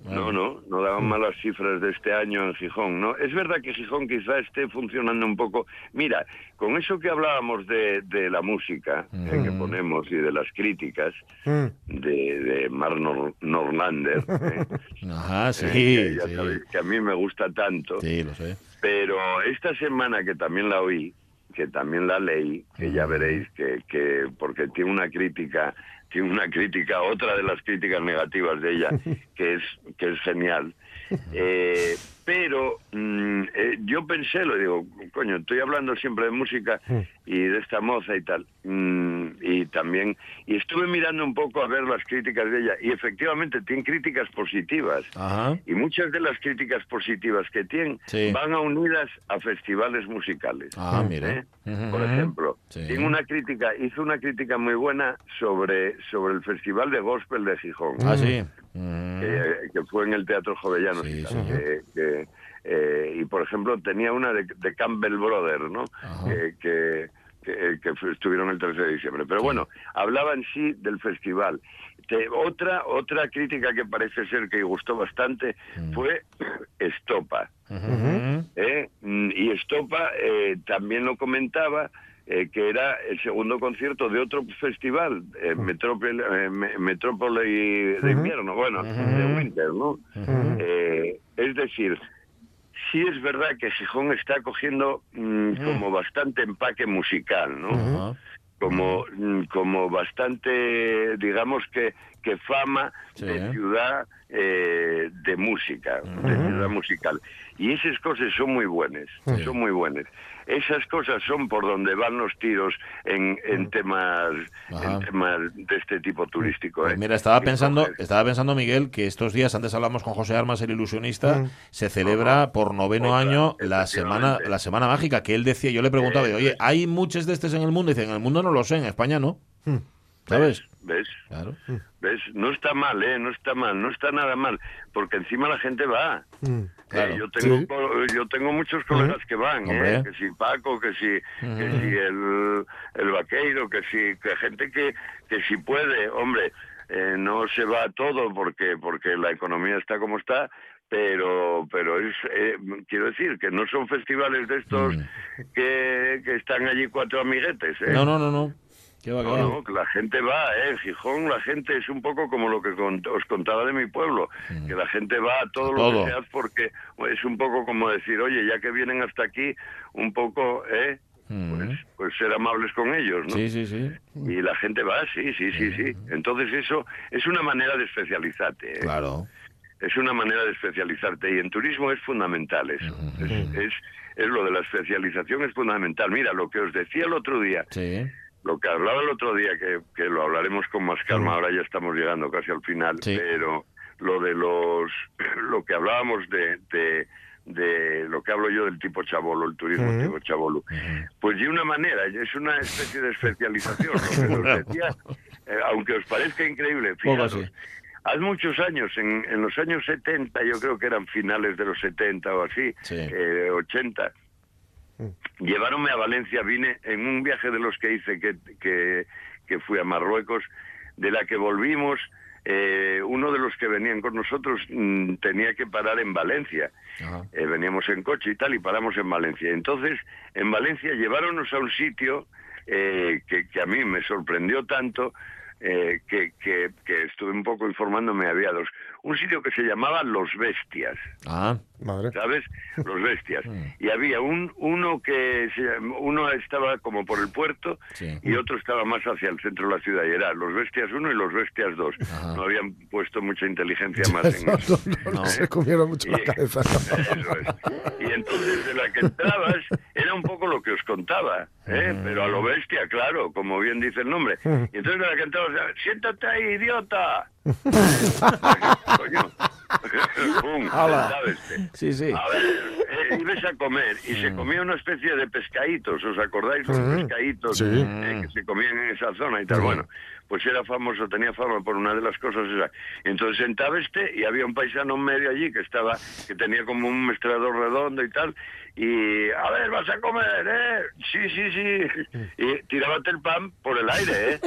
No, no, no daban malas cifras de este año en Gijón, ¿no? Es verdad que Gijón quizá esté funcionando un poco... Mira, con eso que hablábamos de, de la música eh, que ponemos y de las críticas Mm. de, de Mar Nor- Norlander, ¿eh? (laughs) Ajá, sí, Eh, que ya sí. sabéis que a mí me gusta tanto, Sí, lo sé. Pero esta semana que también la oí, que también la leí, que ya veréis que, que porque tiene una crítica, tiene una crítica, otra de las críticas negativas de ella, (laughs) que es que es genial. Eh, pero mm, eh, yo pensé, lo digo, coño, estoy hablando siempre de música y de esta moza y tal, mm, y también, y estuve mirando un poco a ver las críticas de ella, y efectivamente tiene críticas positivas. Ajá. Y muchas de las críticas positivas que tienen Sí. van a unidas a festivales musicales. Ah. ¿eh? Ujú. Por ejemplo, Sí. tiene una crítica, hizo una crítica muy buena sobre, sobre el Festival de Gospel de Gijón, Ah, sí. Que, que fue en el Teatro Jovellanos. Sí, que- que, eh, y, por ejemplo, tenía una de, de Campbell Brothers, ¿no? Que, que, que- que fue- estuvieron el 13 de diciembre. Pero bueno, hablaba en sí del festival. Te- otra, otra crítica que parece ser que gustó bastante Mm. fue (clears throat) Estopa. ¿eh? Mm, Y Estopa eh, también lo comentaba eh, que era el segundo concierto de otro festival, eh, Metrópole, eh, Metrópole de invierno, bueno, de Winter, ¿no? Eh, es decir, sí es verdad que Gijón está cogiendo mm, como bastante empaque musical, ¿no? Como mm, como bastante digamos que que fama Sí, de ¿eh? ciudad eh, de música de ciudad musical. Y esas cosas son muy buenas son muy buenas esas cosas son por donde van los tiros en, en temas Ajá. en temas de este tipo turístico Pues ¿eh? mira, estaba pensando, estaba pensando Miguel que estos días antes hablamos con José Armas, el ilusionista, se celebra por noveno Otra, año la semana, la semana mágica que él decía. Yo le preguntaba, oye, hay muchos de estos en el mundo. Y dice, en el mundo no lo sé, en España no. ¿Sabes? ves Claro. ¿Ves? No está mal, ¿eh? No está mal, no está nada mal, porque encima la gente va. Mm. Claro. Eh, yo tengo Sí. yo tengo muchos colegas que van, Hombre. ¿eh? que si Paco, que si que si el, el vaqueiro, que si que gente que que si puede, hombre, eh, no se va todo porque porque la economía está como está, pero pero es eh, quiero decir que no son festivales de estos que, que están allí cuatro amiguetes, ¿eh? No, no, no, no. ¿Qué va, qué No, no, que la gente va, ¿eh? En Gijón la gente es un poco como lo que con- os contaba de mi pueblo, que la gente va a todo A lo que sea porque es un poco como decir, oye, ya que vienen hasta aquí, un poco, ¿eh? Pues, pues ser amables con ellos, ¿no? Sí, sí, sí. Y la gente va, sí, sí, sí, sí. Entonces eso es una manera de especializarte, ¿eh? Claro. es una manera de especializarte y en turismo es fundamental eso. es, es, es lo de la especialización es fundamental. Mira, lo que os decía el otro día, Sí. Lo que hablaba el otro día, que, que lo hablaremos con más calma, ahora ya estamos llegando casi al final, Sí. pero lo de los, (clears throat) lo que hablábamos de, de, de lo que hablo yo del tipo chabolo, el turismo tipo chabolo, pues de una manera, es una especie de especialización, lo (laughs) que os decía, eh, aunque os parezca increíble, fijaros. Hace muchos años, en, en los años 70, yo creo que eran finales de los 70 o así, Sí. eh, 80, lleváronme a Valencia, vine en un viaje de los que hice, que, que, que fui a Marruecos, de la que volvimos, eh, uno de los que venían con nosotros mm, tenía que parar en Valencia. Eh, veníamos en coche y tal y paramos en Valencia. Entonces, en Valencia lleváronos a un sitio eh, que, que a mí me sorprendió tanto eh, que, que, que estuve un poco informándome, había dos. Un sitio que se llamaba Los Bestias. Ah, Madre. ¿sabes? (laughs) Los bestias. Y había un uno que se uno estaba como por el puerto Sí. y otro estaba más hacia el centro de la ciudad y era los bestias 1 y los bestias 2. Ajá. No habían puesto mucha inteligencia (laughs) más en eso. no, no, No. se comieron mucho la Y- cabeza. (laughs) Eso es. Y entonces de la que entrabas era un poco lo que os contaba, ¿eh? pero a lo bestia, claro, como bien dice el nombre. Y entonces de la que entrabas, siéntate ahí, idiota. Coño. Pum. ¿sabes? (laughs) sí, sí. A ver, eh, ibas a comer y se comía una especie de pescaditos, ¿os acordáis los Mm. pescaditos Sí. eh, que se comían en esa zona y tal? Bueno, pues era famoso, tenía fama por una de las cosas esas. Entonces sentaba este y había un paisano medio allí que estaba, que tenía como un mestrador redondo y tal, y a ver, vas a comer, ¿eh? Sí, sí, sí. Y tirábate el pan por el aire, ¿eh?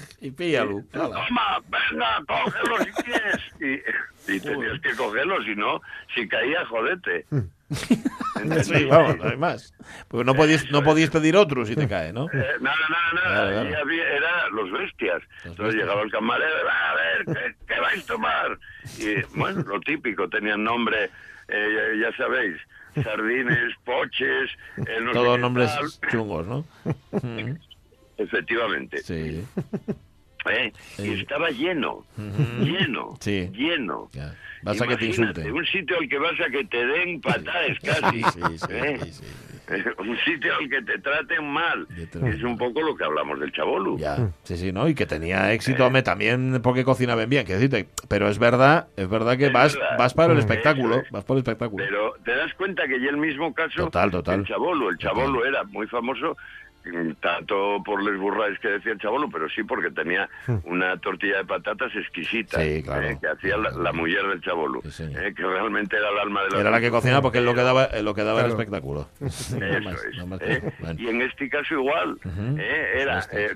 (laughs) Y píllalo. Toma, venga, cógelo si quieres. Y, y tenías que cogerlo, si no, si caía, jodete. Sí, vamos, no hay más. Porque no podías, no podías pedir otro si te cae, ¿no? Eh, nada, nada, nada. Claro, claro. Había- era los bestias. Entonces bestias. llegaba el camarero, a ver, ¿qué, qué vais a tomar? Y bueno, lo típico, tenían nombre, eh, ya, ya sabéis, sardines, poches, eh, no Todos nombres tal. chungos, ¿no? (laughs) Efectivamente. Sí. ¿Eh? Y estaba lleno, lleno, Sí. lleno. Ya. Vas a que te insulten. Un sitio al que vas a que te den patadas casi. Sí, sí, sí, ¿eh? sí, sí. (laughs) Un sitio al que te traten mal. Es un poco lo que hablamos del chabolu. Ya, sí, sí, ¿no? Y que tenía éxito, hombre, también porque cocinaban bien, que decirte. Pero es verdad, es verdad que Es vas, verdad. vas para el espectáculo, es. vas por el espectáculo. Pero te das cuenta que ya el mismo caso Total, total. el Chabolo, el Chabolo era muy famoso tanto por les burraes que decía el Chabolo, pero sí porque tenía una tortilla de patatas exquisita Hmm. Sí, claro. eh, que hacía la, la mujer del Chabolo, Sí, eh, que realmente era el alma de la Era la que cocinaba porque es lo que daba, lo que daba el espectáculo. No (laughs) Eso más, es, no más ¿eh? que- bueno. Y en este caso igual, ¿eh? era eh,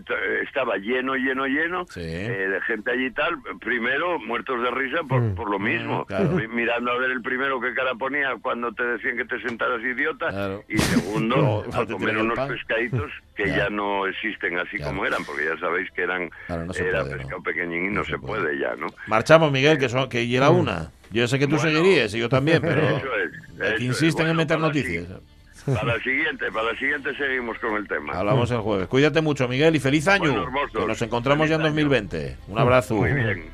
estaba lleno, lleno, lleno Sí. eh, de gente allí y tal. Primero, muertos de risa por, por lo mismo. claro. Mi- Mirando a ver el primero que cara ponía cuando te decían que te sentaras idiota. Claro. Y segundo, (laughs) No, a cuando te comer unos pescaditos (laughs) que Ya. ya. no existen así Claro. como eran, porque ya sabéis que eran Claro, no se era puede, ¿no? pescado pequeñín y no, se, puede. ya, ¿no? Marchamos, Miguel, que, son, que llega una. Yo sé que tú Bueno, seguirías y yo también, pero eso es, aquí eso es. insisten en meter noticias. Para la siguiente, para la siguiente seguimos con el tema. Hablamos el jueves. Cuídate mucho, Miguel, y feliz año. Bueno, hermosos. que nos encontramos ya en Feliz año. 2020. Un abrazo. Muy bien.